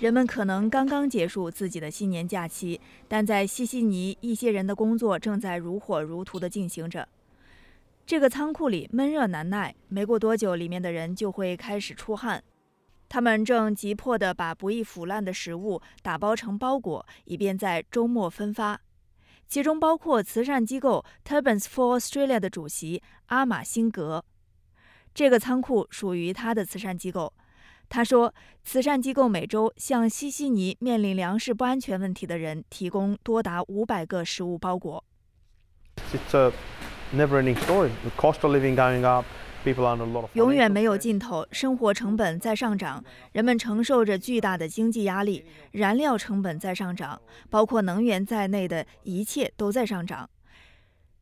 人们可能刚刚结束自己的新年假期，但在西悉尼，一些人的工作正在如火如荼地进行着。这个仓库里闷热难耐，没过多久，里面的人就会开始出汗。他们正急迫地把不易腐烂的食物打包成包裹，以便在周末分发。其中包括慈善机构 Turbans for Australia 的主席阿马辛格。这个仓库属于他的慈善机构。他说，慈善机构每周向西悉尼面临粮食不安全问题的人提供多达五百个食物包裹。永远没有尽头，生活成本在上涨，人们承受着巨大的经济压力，燃料成本在上涨，包括能源在内的一切都在上涨。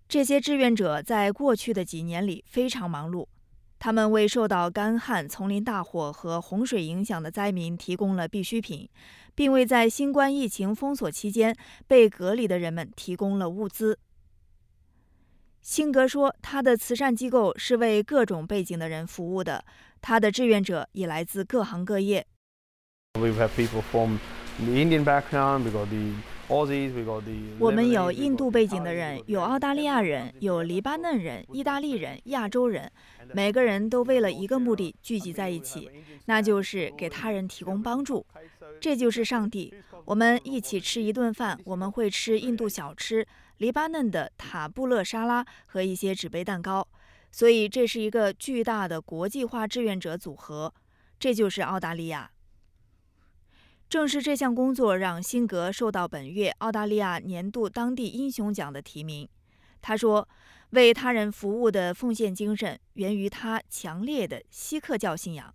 这些志愿者在过去的几年里非常忙碌。他们为受到干旱、丛林大火和洪水影响的灾民提供了必需品，并为在新冠疫情封锁期间被隔离的人们提供了物资。辛格说：“他的慈善机构是为各种背景的人服务的，他的志愿者也来自各行各业。” We have people from the Indian background. We got the 我们有印度背景的人，有澳大利亚人，有黎巴嫩人、意大利人、亚洲人，每个人都为了一个目的聚集在一起，那就是给他人提供帮助。这就是上帝。我们一起吃一顿饭，我们会吃印度小吃、黎巴嫩的塔布勒沙拉和一些纸杯蛋糕。所以这是一个巨大的国际化志愿者组合。这就是澳大利亚。正是这项工作让辛格受到本月澳大利亚年度当地英雄奖的提名。他说：“为他人服务的奉献精神源于他强烈的锡克教信仰。”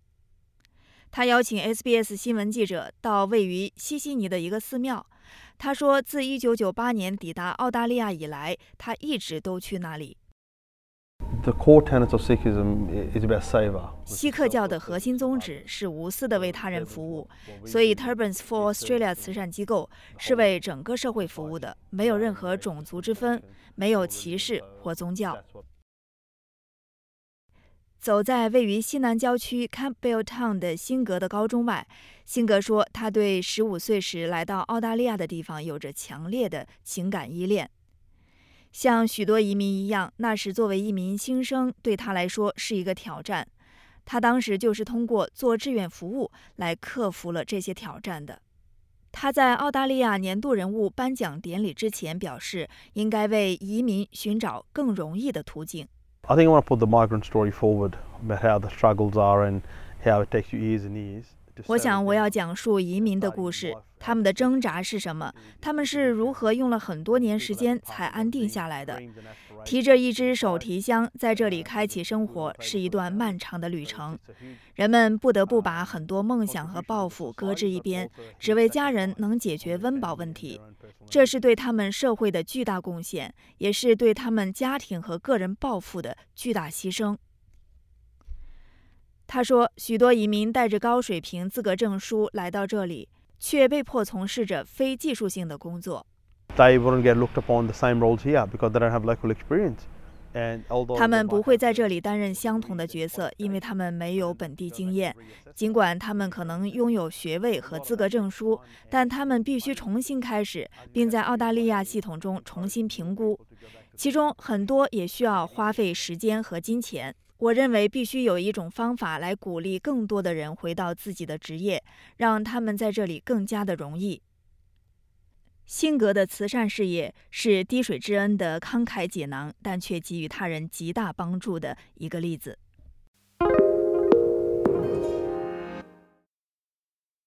他邀请 SBS 新闻记者到位于西悉尼的一个寺庙。他说：“自1998年抵达澳大利亚以来，他一直都去那里。” The core tenets of Sikhism is about savor. 锡克教的核心宗旨是无私的为他人服务，所以 Turbans for Australia 慈善机构是为整个社会服务的，没有任何种族之分，没有歧视或宗教。走在位于西南郊区 Campbell Town 的辛格的高中外，辛格说，他对15岁时来到澳大利亚的地方有着强烈的情感依恋。像许多移民一样，那时作为一名新生，对他来说是一个挑战。他当时就是通过做志愿服务来克服了这些挑战的。他在澳大利亚年度人物颁奖典礼之前表示，应该为移民寻找更容易的途径。I think I want to put the migrant story forward about how the struggles are and how it takes you years and years. 我想，我要讲述移民的故事，他们的挣扎是什么？他们是如何用了很多年时间才安定下来的？提着一只手提箱在这里开启生活，是一段漫长的旅程。人们不得不把很多梦想和抱负搁置一边，只为家人能解决温饱问题。这是对他们社会的巨大贡献，也是对他们家庭和个人抱负的巨大牺牲。他说，许多移民带着高水平资格证书来到这里，却被迫从事着非技术性的工作。他们不会在这里担任相同的角色，因为他们没有本地经验。尽管他们可能拥有学位和资格证书，但他们必须重新开始，并在澳大利亚系统中重新评估。其中很多也需要花费时间和金钱。我认为必须有一种方法来鼓励更多的人回到自己的职业，让他们在这里更加的容易。辛格的慈善事业是滴水之恩的慷慨解囊，但却给予他人极大帮助的一个例子。